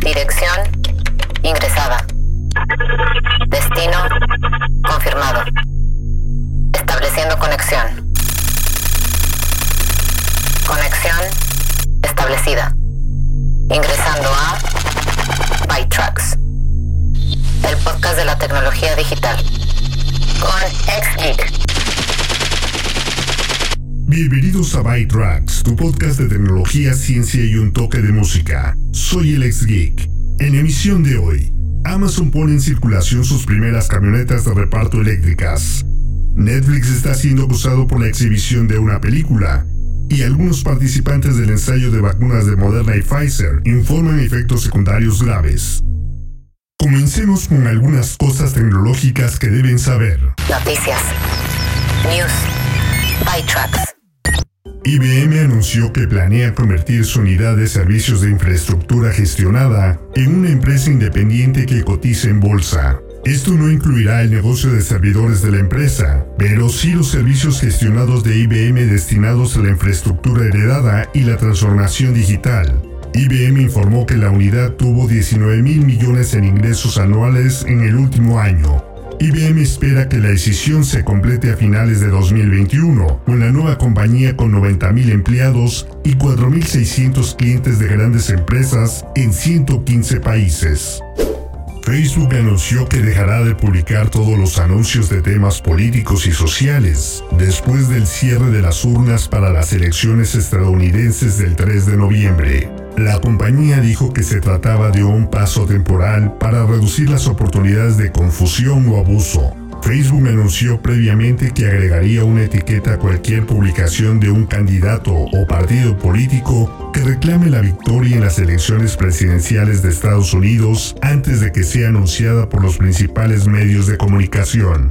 Dirección ingresada. Destino confirmado. Estableciendo conexión. Conexión establecida. Ingresando a ByTrax. El podcast de la tecnología digital. Con XGeek. Bienvenidos a ByTrax, tu podcast de tecnología, ciencia y un toque de música. Soy el ex geek. En emisión de hoy, Amazon pone en circulación sus primeras camionetas de reparto eléctricas. Netflix está siendo acusado por la exhibición de una película. Y algunos participantes del ensayo de vacunas de Moderna y Pfizer informan efectos secundarios graves. Comencemos con algunas cosas tecnológicas que deben saber. Noticias. News. ByTrax. IBM anunció que planea convertir su unidad de servicios de infraestructura gestionada en una empresa independiente que cotice en bolsa. Esto no incluirá el negocio de servidores de la empresa, pero sí los servicios gestionados de IBM destinados a la infraestructura heredada y la transformación digital. IBM informó que la unidad tuvo 19 mil millones en ingresos anuales en el último año, IBM espera que la decisión se complete a finales de 2021, con la nueva compañía con 90.000 empleados y 4.600 clientes de grandes empresas en 115 países. Facebook anunció que dejará de publicar todos los anuncios de temas políticos y sociales después del cierre de las urnas para las elecciones estadounidenses del 3 de noviembre. La compañía dijo que se trataba de un paso temporal para reducir las oportunidades de confusión o abuso. Facebook anunció previamente que agregaría una etiqueta a cualquier publicación de un candidato o partido político que reclame la victoria en las elecciones presidenciales de Estados Unidos antes de que sea anunciada por los principales medios de comunicación.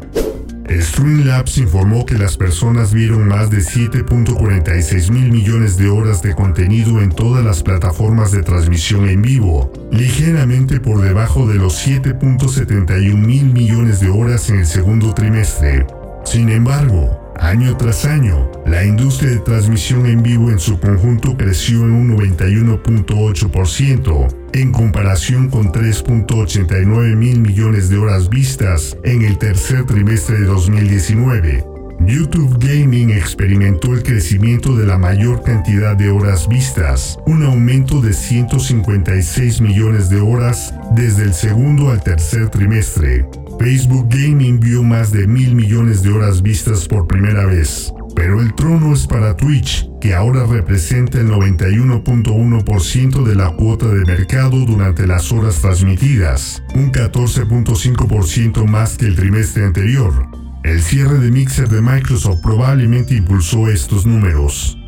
Streamlabs informó que las personas vieron más de 7.46 mil millones de horas de contenido en todas las plataformas de transmisión en vivo, ligeramente por debajo de los 7.71 mil millones de horas en el segundo trimestre. Sin embargo, Año tras año, la industria de transmisión en vivo en su conjunto creció en un 91.8% en comparación con 3.89 mil millones de horas vistas en el tercer trimestre de 2019. YouTube Gaming experimentó el crecimiento de la mayor cantidad de horas vistas, un aumento de 156 millones de horas desde el segundo al tercer trimestre. Facebook Gaming vio más de mil millones de horas vistas por primera vez. Pero el trono es para Twitch, que ahora representa el 91.1% de la cuota de mercado durante las horas transmitidas, un 14.5% más que el trimestre anterior. El cierre de Mixer de Microsoft probablemente impulsó estos números.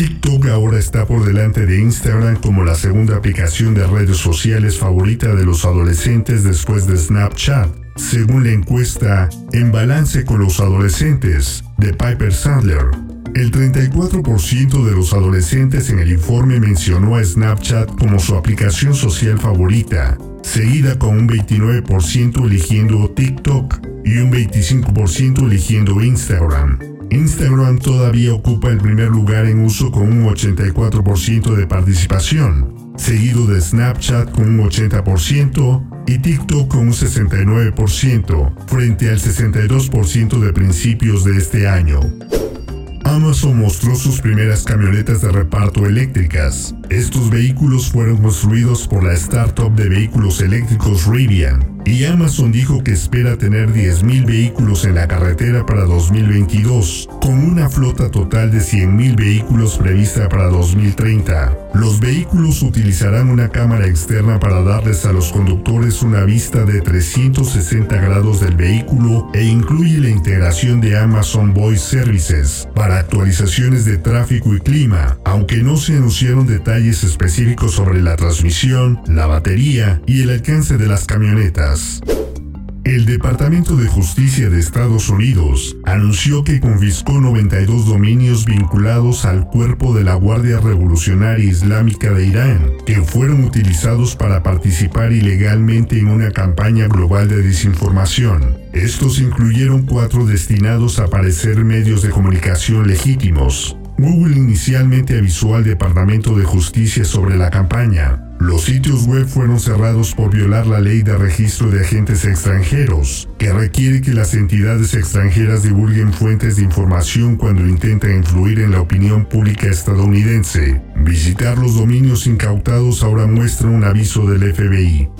TikTok ahora está por delante de Instagram como la segunda aplicación de redes sociales favorita de los adolescentes después de Snapchat, según la encuesta En Balance con los Adolescentes de Piper Sandler. El 34% de los adolescentes en el informe mencionó a Snapchat como su aplicación social favorita, seguida con un 29% eligiendo TikTok y un 25% eligiendo Instagram. Instagram todavía ocupa el primer lugar en uso con un 84% de participación, seguido de Snapchat con un 80% y TikTok con un 69%, frente al 62% de principios de este año. Amazon mostró sus primeras camionetas de reparto eléctricas. Estos vehículos fueron construidos por la startup de vehículos eléctricos Rivian y Amazon dijo que espera tener 10.000 vehículos en la carretera para 2022, con una flota total de 100.000 vehículos prevista para 2030. Los vehículos utilizarán una cámara externa para darles a los conductores una vista de 360 grados del vehículo e incluye la integración de Amazon Voice Services para actualizaciones de tráfico y clima, aunque no se anunciaron detalles específicos sobre la transmisión, la batería y el alcance de las camionetas. El Departamento de Justicia de Estados Unidos anunció que confiscó 92 dominios vinculados al cuerpo de la Guardia Revolucionaria Islámica de Irán, que fueron utilizados para participar ilegalmente en una campaña global de desinformación. Estos incluyeron cuatro destinados a parecer medios de comunicación legítimos. Google inicialmente avisó al Departamento de Justicia sobre la campaña, Los sitios web fueron cerrados por violar la ley de registro de agentes extranjeros, que requiere que las entidades extranjeras divulguen fuentes de información cuando intentan influir en la opinión pública estadounidense. Visitar los dominios incautados ahora muestra un aviso del FBI.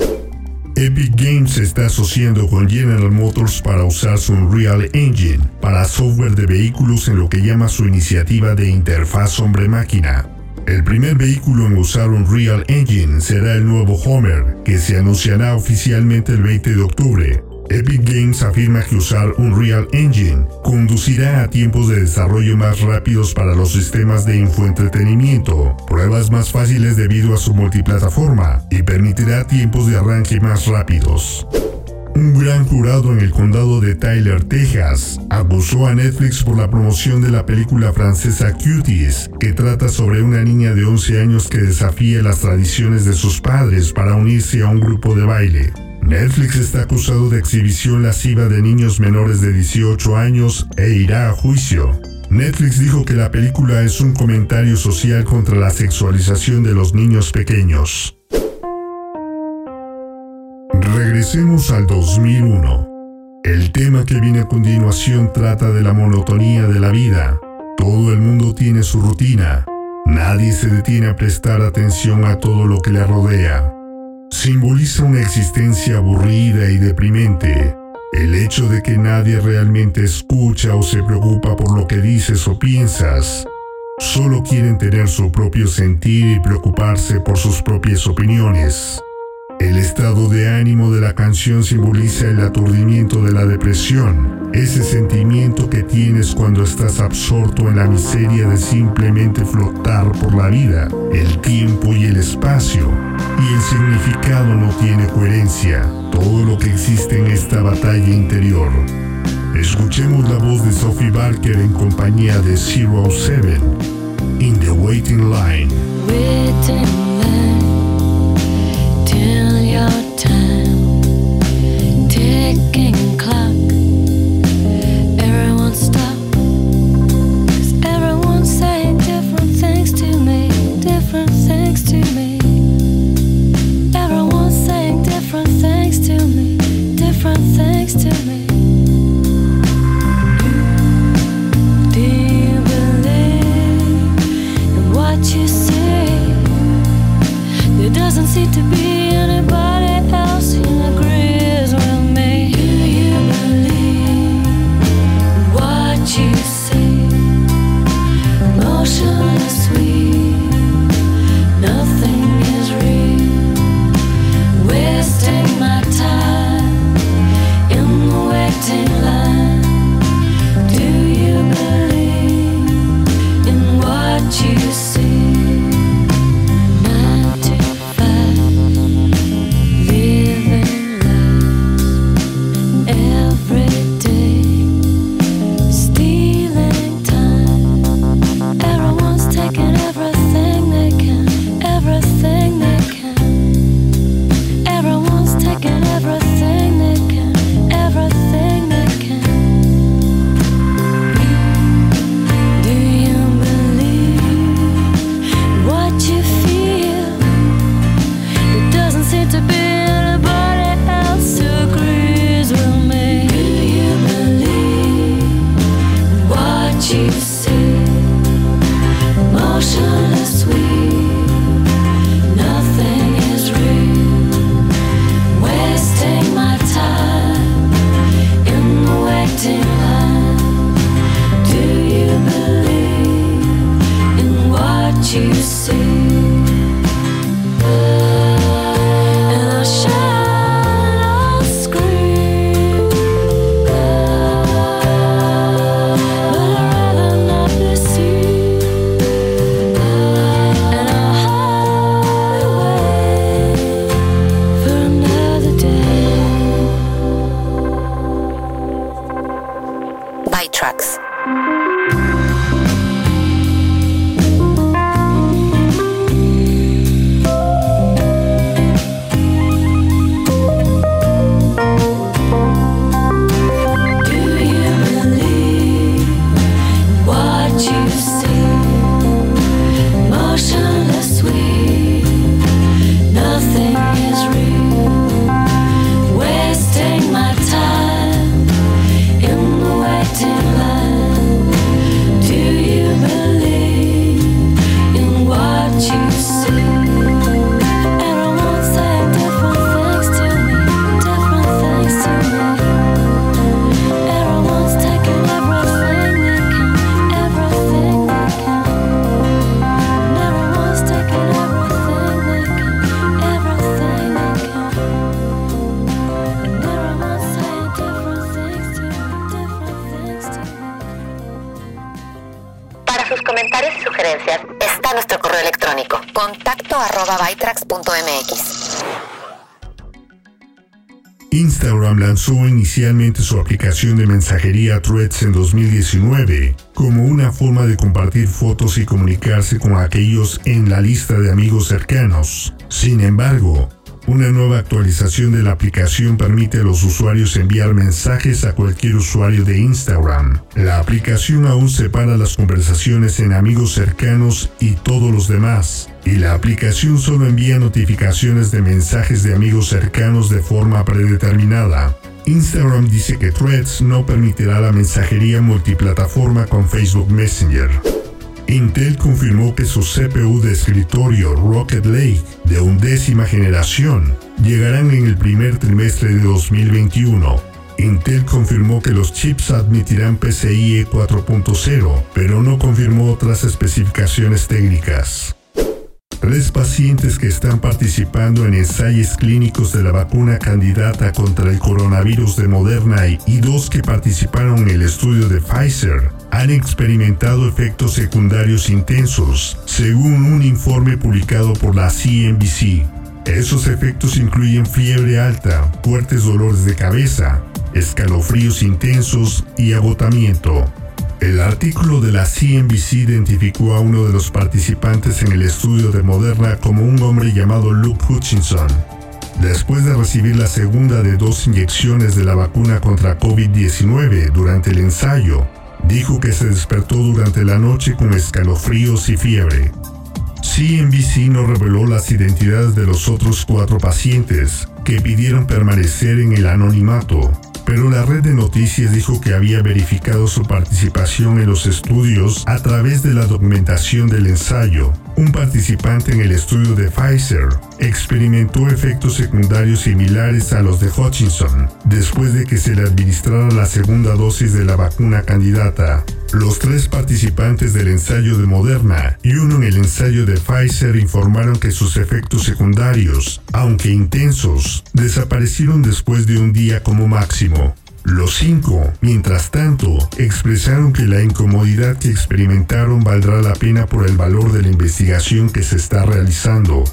Epic Games está asociando con General Motors para usar su Unreal Engine para software de vehículos en lo que llama su iniciativa de interfaz hombre-máquina. El primer vehículo en usar Unreal Engine será el nuevo Homer, que se anunciará oficialmente el 20 de octubre. Epic Games afirma que usar Unreal Engine conducirá a tiempos de desarrollo más rápidos para los sistemas de infoentretenimiento, pruebas más fáciles debido a su multiplataforma y permitirá tiempos de arranque más rápidos. Un gran jurado en el condado de Tyler, Texas, acusó a Netflix por la promoción de la película francesa Cuties, que trata sobre una niña de 11 años que desafía las tradiciones de sus padres para unirse a un grupo de baile. Netflix está acusado de exhibición lasciva de niños menores de 18 años e irá a juicio. Netflix dijo que la película es un comentario social contra la sexualización de los niños pequeños. Regresemos al 2001. El tema que viene a continuación trata de la monotonía de la vida. Todo el mundo tiene su rutina. Nadie se detiene a prestar atención a todo lo que le rodea. Simboliza una existencia aburrida y deprimente. El hecho de que nadie realmente escucha o se preocupa por lo que dices o piensas. Solo quieren tener su propio sentir y preocuparse por sus propias opiniones. El estado de ánimo de la canción simboliza el aturdimiento de la depresión, ese sentimiento que tienes cuando estás absorto en la miseria de simplemente flotar por la vida, el tiempo y el espacio, y el significado no tiene coherencia, todo lo que existe en esta batalla interior. Escuchemos la voz de Sophie Barker en compañía de Zero Seven, In the Waiting Line. Instagram inicialmente su aplicación de mensajería Threads en 2019 como una forma de compartir fotos y comunicarse con aquellos en la lista de amigos cercanos. Sin embargo, una nueva actualización de la aplicación permite a los usuarios enviar mensajes a cualquier usuario de Instagram. La aplicación aún separa las conversaciones en amigos cercanos y todos los demás, y la aplicación solo envía notificaciones de mensajes de amigos cercanos de forma predeterminada. Instagram dice que Threads no permitirá la mensajería multiplataforma con Facebook Messenger. Intel confirmó que su CPU de escritorio Rocket Lake de undécima generación llegarán en el primer trimestre de 2021. Intel confirmó que los chips admitirán PCIe 4.0, pero no confirmó otras especificaciones técnicas. Tres pacientes que están participando en ensayos clínicos de la vacuna candidata contra el coronavirus de Moderna y dos que participaron en el estudio de Pfizer han experimentado efectos secundarios intensos, según un informe publicado por la CNBC. Esos efectos incluyen fiebre alta, fuertes dolores de cabeza, escalofríos intensos y agotamiento. El artículo de la CNBC identificó a uno de los participantes en el estudio de Moderna como un hombre llamado Luke Hutchinson. Después de recibir la segunda de dos inyecciones de la vacuna contra COVID-19 durante el ensayo, dijo que se despertó durante la noche con escalofríos y fiebre. CNBC no reveló las identidades de los otros cuatro pacientes que pidieron permanecer en el anonimato pero la red de noticias dijo que había verificado su participación en los estudios a través de la documentación del ensayo. Un participante en el estudio de Pfizer experimentó efectos secundarios similares a los de Hutchinson después de que se le administrara la segunda dosis de la vacuna candidata. Los tres participantes del ensayo de Moderna y uno en el ensayo de Pfizer informaron que sus efectos secundarios, aunque intensos, desaparecieron después de un día como máximo. Los cinco, mientras tanto, expresaron que la incomodidad que experimentaron valdrá la pena por el valor de la investigación que se está realizando.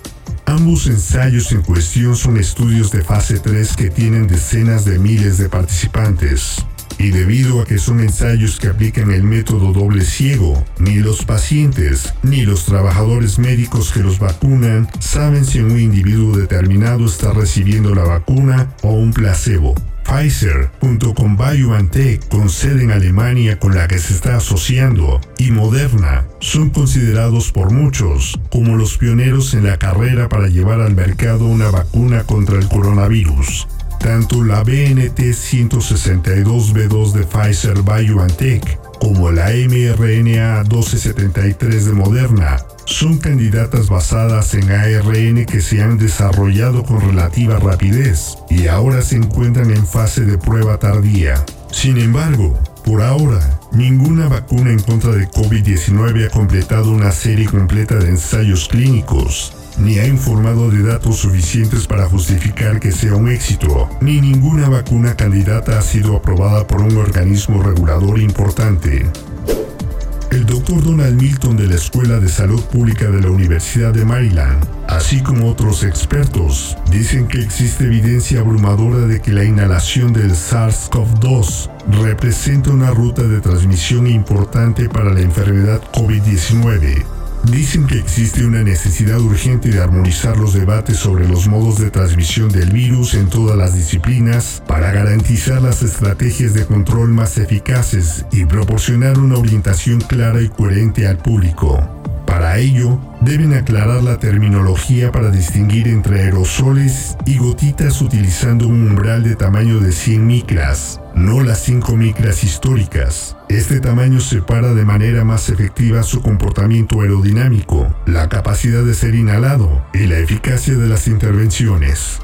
Ambos ensayos en cuestión son estudios de fase 3 que tienen decenas de miles de participantes. Y debido a que son ensayos que aplican el método doble ciego, ni los pacientes ni los trabajadores médicos que los vacunan saben si un individuo determinado está recibiendo la vacuna o un placebo. Pfizer, junto con BioNTech, con sede en Alemania con la que se está asociando, y Moderna, son considerados por muchos como los pioneros en la carrera para llevar al mercado una vacuna contra el coronavirus. Tanto la BNT-162b2 de Pfizer BioNTech como la mRNA 1273 de Moderna son candidatas basadas en ARN que se han desarrollado con relativa rapidez y ahora se encuentran en fase de prueba tardía. Sin embargo, por ahora, ninguna vacuna en contra de COVID-19 ha completado una serie completa de ensayos clínicos, ni ha informado de datos suficientes para justificar que sea un éxito, ni ninguna vacuna candidata ha sido aprobada por un organismo regulador importante. El doctor Donald Milton de la Escuela de Salud Pública de la Universidad de Maryland, así como otros expertos, dicen que existe evidencia abrumadora de que la inhalación del SARS-CoV-2 representa una ruta de transmisión importante para la enfermedad COVID-19 Dicen que existe una necesidad urgente de armonizar los debates sobre los modos de transmisión del virus en todas las disciplinas para garantizar las estrategias de control más eficaces y proporcionar una orientación clara y coherente al público. Para ello, deben aclarar la terminología para distinguir entre aerosoles y gotitas utilizando un umbral de tamaño de 100 micras, no las 5 micras históricas. Este tamaño separa de manera más efectiva su comportamiento aerodinámico, la capacidad de ser inhalado y la eficacia de las intervenciones.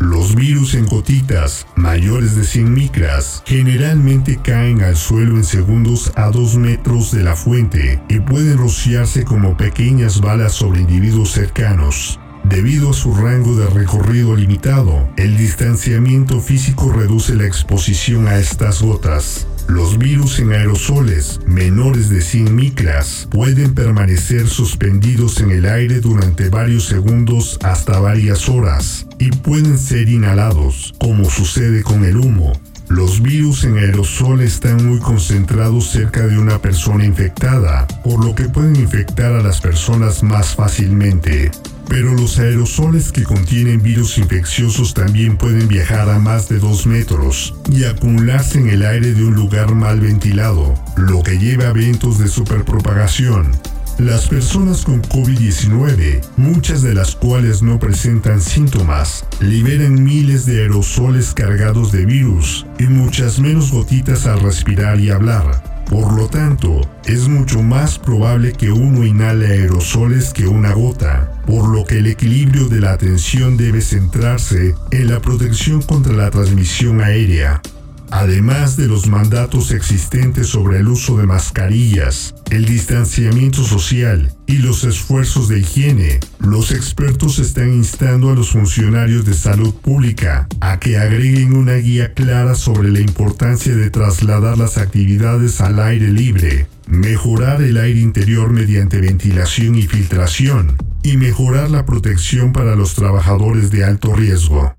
Los virus en gotitas mayores de 100 micras generalmente caen al suelo en segundos a 2 metros de la fuente y pueden rociarse como pequeñas balas sobre individuos cercanos. Debido a su rango de recorrido limitado, el distanciamiento físico reduce la exposición a estas gotas. Los virus en aerosoles menores de 100 micras pueden permanecer suspendidos en el aire durante varios segundos hasta varias horas y pueden ser inhalados, como sucede con el humo. Los virus en aerosol están muy concentrados cerca de una persona infectada, por lo que pueden infectar a las personas más fácilmente. Pero los aerosoles que contienen virus infecciosos también pueden viajar a más de 2 metros y acumularse en el aire de un lugar mal ventilado, lo que lleva a eventos de superpropagación. Las personas con COVID-19, muchas de las cuales no presentan síntomas, liberan miles de aerosoles cargados de virus y muchas menos gotitas al respirar y hablar. Por lo tanto, es mucho más probable que uno inhale aerosoles que una gota, por lo que el equilibrio de la atención debe centrarse en la protección contra la transmisión aérea. Además de los mandatos existentes sobre el uso de mascarillas, el distanciamiento social y los esfuerzos de higiene, los expertos están instando a los funcionarios de salud pública a que agreguen una guía clara sobre la importancia de trasladar las actividades al aire libre, mejorar el aire interior mediante ventilación y filtración, y mejorar la protección para los trabajadores de alto riesgo.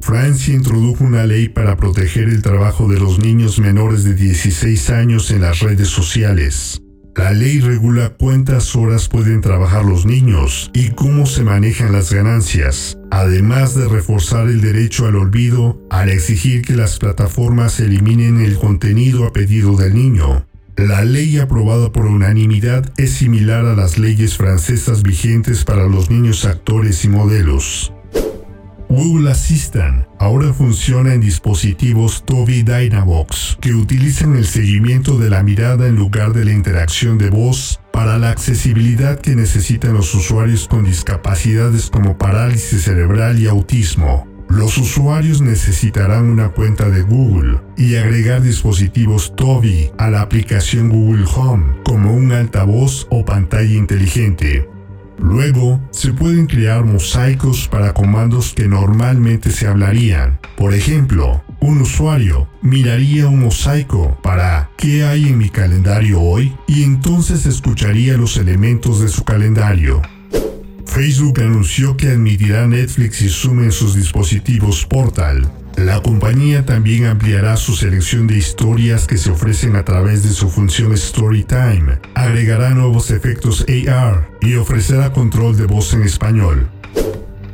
Francia introdujo una ley para proteger el trabajo de los niños menores de 16 años en las redes sociales. La ley regula cuántas horas pueden trabajar los niños y cómo se manejan las ganancias, además de reforzar el derecho al olvido al exigir que las plataformas eliminen el contenido a pedido del niño. La ley aprobada por unanimidad es similar a las leyes francesas vigentes para los niños actores y modelos. Google Assistant ahora funciona en dispositivos Tobii Dynavox que utilizan el seguimiento de la mirada en lugar de la interacción de voz para la accesibilidad que necesitan los usuarios con discapacidades como parálisis cerebral y autismo. Los usuarios necesitarán una cuenta de Google y agregar dispositivos Tobii a la aplicación Google Home como un altavoz o pantalla inteligente. Luego, se pueden crear mosaicos para comandos que normalmente se hablarían. Por ejemplo, un usuario miraría un mosaico para ¿qué hay en mi calendario hoy? y entonces escucharía los elementos de su calendario. Facebook anunció que admitirá Netflix y Zoom en sus dispositivos Portal, la compañía también ampliará su selección de historias que se ofrecen a través de su función Storytime, agregará nuevos efectos AR y ofrecerá control de voz en español.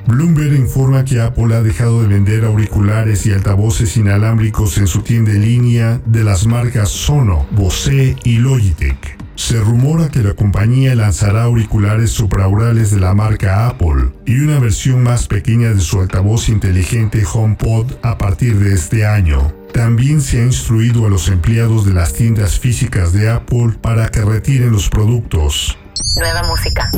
Bloomberg informa que Apple ha dejado de vender auriculares y altavoces inalámbricos en su tienda en línea de las marcas Sono, Bose y Logitech. Se rumora que la compañía lanzará auriculares supraurales de la marca Apple y una versión más pequeña de su altavoz inteligente HomePod a partir de este año. También se ha instruido a los empleados de las tiendas físicas de Apple para que retiren los productos. Nueva música.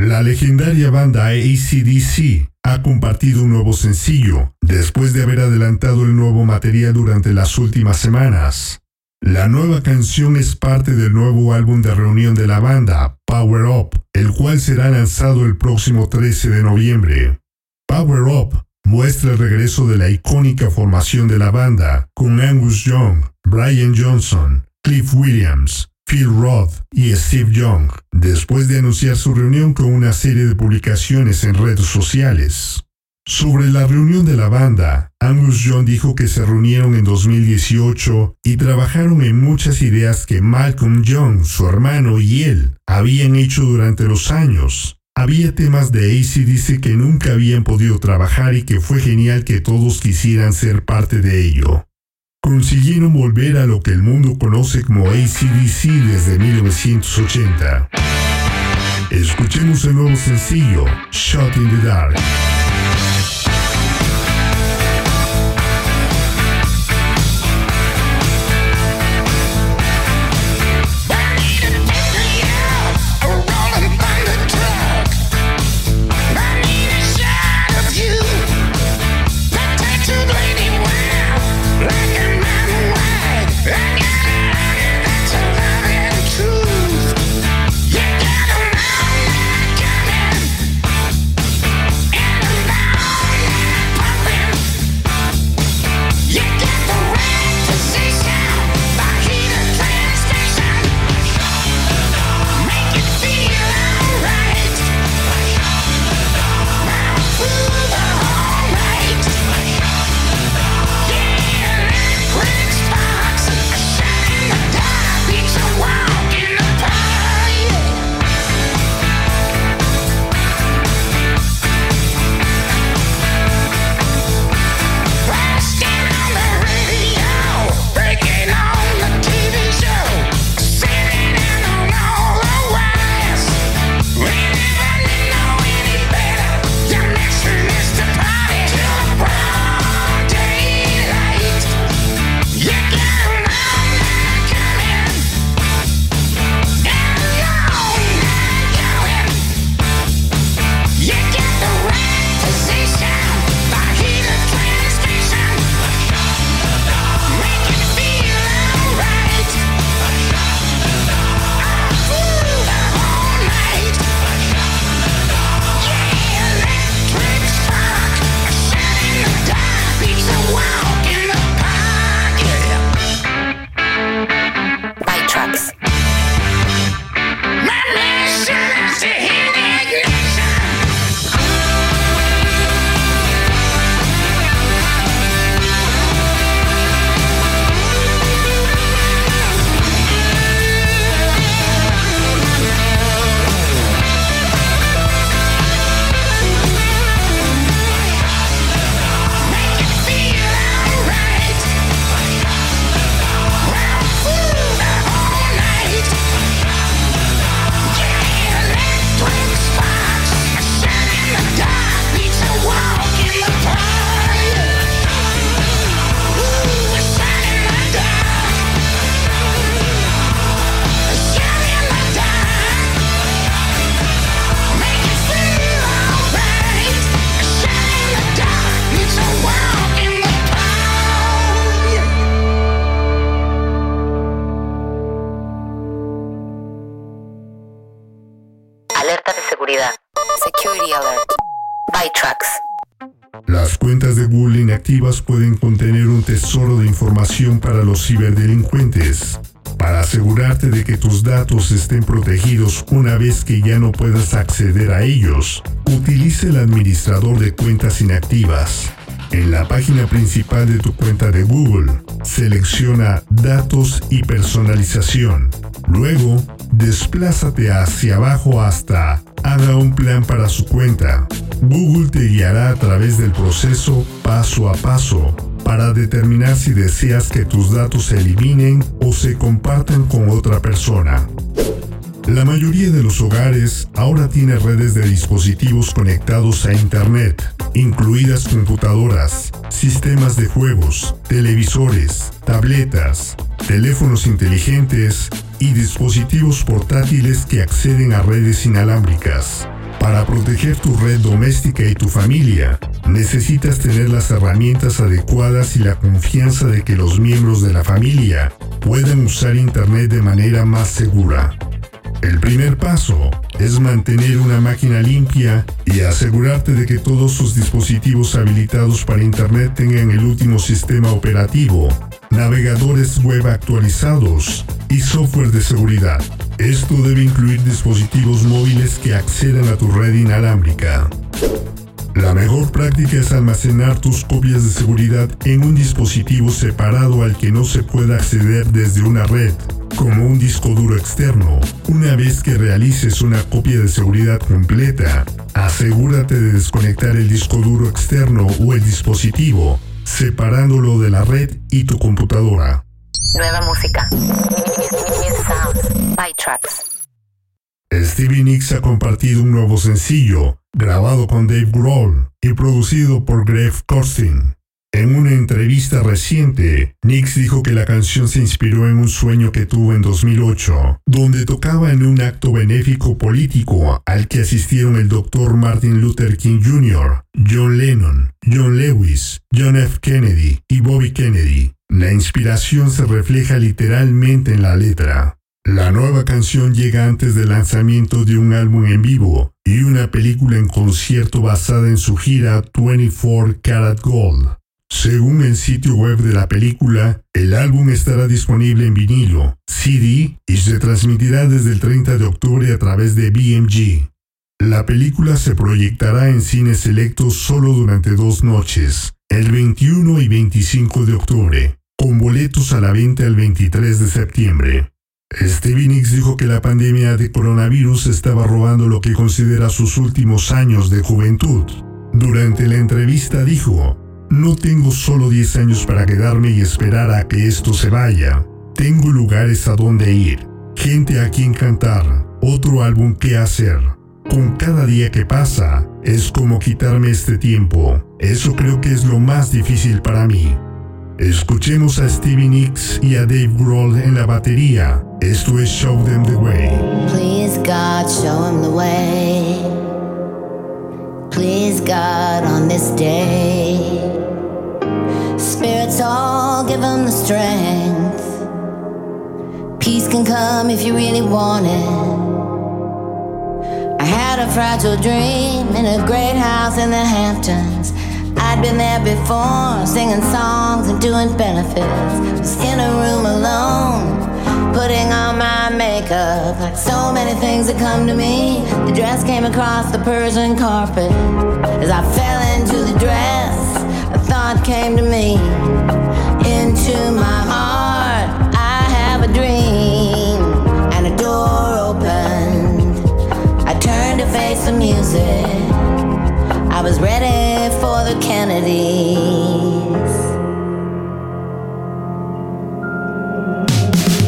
La legendaria banda ACDC ha compartido un nuevo sencillo después de haber adelantado el nuevo material durante las últimas semanas. La nueva canción es parte del nuevo álbum de reunión de la banda, Power Up, el cual será lanzado el próximo 13 de noviembre. Power Up muestra el regreso de la icónica formación de la banda, con Angus Young, Brian Johnson, Cliff Williams, Phil Roth y Steve Young, después de anunciar su reunión con una serie de publicaciones en redes sociales. Sobre la reunión de la banda, Angus Young dijo que se reunieron en 2018 y trabajaron en muchas ideas que Malcolm Young, su hermano y él habían hecho durante los años. Había temas de ACDC que nunca habían podido trabajar y que fue genial que todos quisieran ser parte de ello. Volver a lo que el mundo conoce como ACDC desde 1980. Escuchemos el nuevo sencillo, Shot in the Dark. Las cuentas de Google inactivas pueden contener un tesoro de información para los ciberdelincuentes. Para asegurarte de que tus datos estén protegidos una vez que ya no puedas acceder a ellos, utilice el administrador de cuentas inactivas. En la página principal de tu cuenta de Google, selecciona Datos y Personalización. Luego, desplázate hacia abajo hasta Haga un plan para su cuenta. Google te guiará a través del proceso paso a paso para determinar si deseas que tus datos se eliminen o se compartan con otra persona. La mayoría de los hogares ahora tiene redes de dispositivos conectados a Internet, incluidas computadoras, sistemas de juegos, televisores, tabletas, teléfonos inteligentes y dispositivos portátiles que acceden a redes inalámbricas. Para proteger tu red doméstica y tu familia, necesitas tener las herramientas adecuadas y la confianza de que los miembros de la familia puedan usar Internet de manera más segura. El primer paso es mantener una máquina limpia y asegurarte de que todos sus dispositivos habilitados para Internet tengan el último sistema operativo, navegadores web actualizados y software de seguridad. Esto debe incluir dispositivos móviles que accedan a tu red inalámbrica. La mejor práctica es almacenar tus copias de seguridad en un dispositivo separado al que no se pueda acceder desde una red como un disco duro externo. Una vez que realices una copia de seguridad completa, asegúrate de desconectar el disco duro externo o el dispositivo, separándolo de la red y tu computadora. Nueva música. Stevie Nicks ha compartido un nuevo sencillo, grabado con Dave Grohl y producido por Greg Costin. En una entrevista reciente, Nix dijo que la canción se inspiró en un sueño que tuvo en 2008, donde tocaba en un acto benéfico político al que asistieron el Dr. Martin Luther King Jr., John Lennon, John Lewis, John F. Kennedy y Bobby Kennedy. La inspiración se refleja literalmente en la letra. La nueva canción llega antes del lanzamiento de un álbum en vivo y una película en concierto basada en su gira 24 Karat Gold. Según el sitio web de la película, el álbum estará disponible en vinilo, CD y se transmitirá desde el 30 de octubre a través de BMG. La película se proyectará en cines selectos solo durante dos noches, el 21 y 25 de octubre, con boletos a la venta el 23 de septiembre. Stevie Nicks dijo que la pandemia de coronavirus estaba robando lo que considera sus últimos años de juventud. Durante la entrevista dijo, no tengo solo 10 años para quedarme y esperar a que esto se vaya. Tengo lugares a donde ir, gente a quien cantar, otro álbum que hacer. Con cada día que pasa, es como quitarme este tiempo. Eso creo que es lo más difícil para mí. Escuchemos a Stevie Nicks y a Dave Grohl en la batería. Esto es Show Them the Way. Please God, show them the way. Please God, on this day. Spirits all give them the strength. Peace can come if you really want it. I had a fragile dream in a great house in the Hamptons. I'd been there before, singing songs and doing benefits. Was in a room alone, putting on my makeup. Like so many things that come to me, the dress came across the Persian carpet. As I fell into the dress, a thought came to me. Into my heart, I have a dream, and a door opened. I turned to face the music. I was ready Kennedys.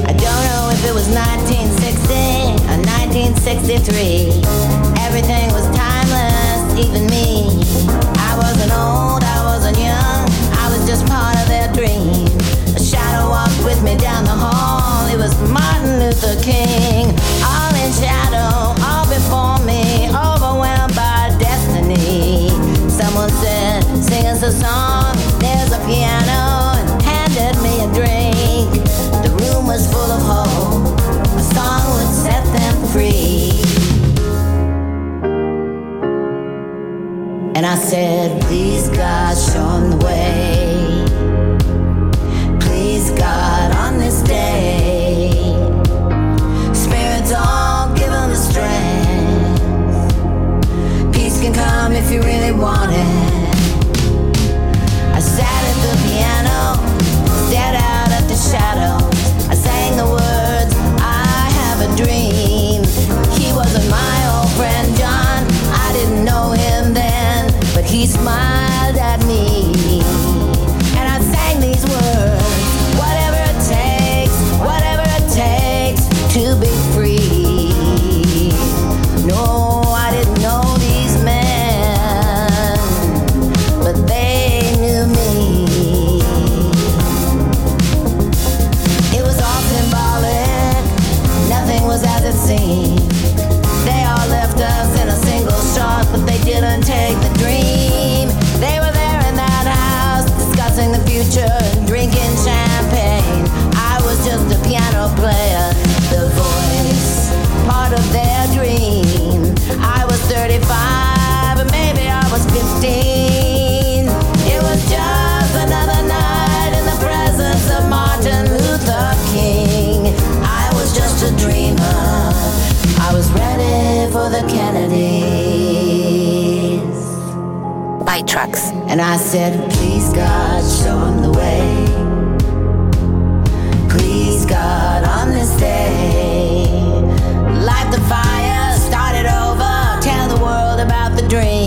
I don't know if it was 1960 or 1963. Everything was timeless, even me. I wasn't old, I wasn't young, I was just part of their dream. A shadow walked with me down the hall. It was Martin Luther King, song, there's a piano, and handed me a drink. The room was full of hope, a song would set them free. And I said, Please God, show them the way. Please God, on this day, Spirit's all, give them the strength. Peace can come if you really want it. tracks. And I said, Please God, show them the way. Please God, on this day, light the fire, start it over, tell the world about the dream.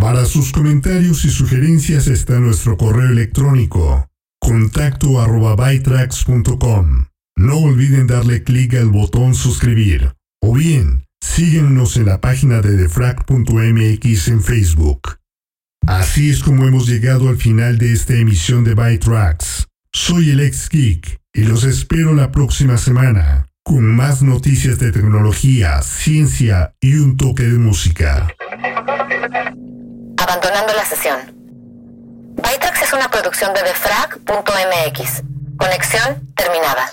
Para sus comentarios y sugerencias está nuestro correo electrónico contacto arroba No olviden darle clic al botón suscribir o bien Síguenos en la página de defrag.mx en Facebook. Así es como hemos llegado al final de esta emisión de By Soy el ex geek y los espero la próxima semana con más noticias de tecnología, ciencia y un toque de música. Abandonando la sesión. Bytrax es una producción de defrag.mx. Conexión terminada.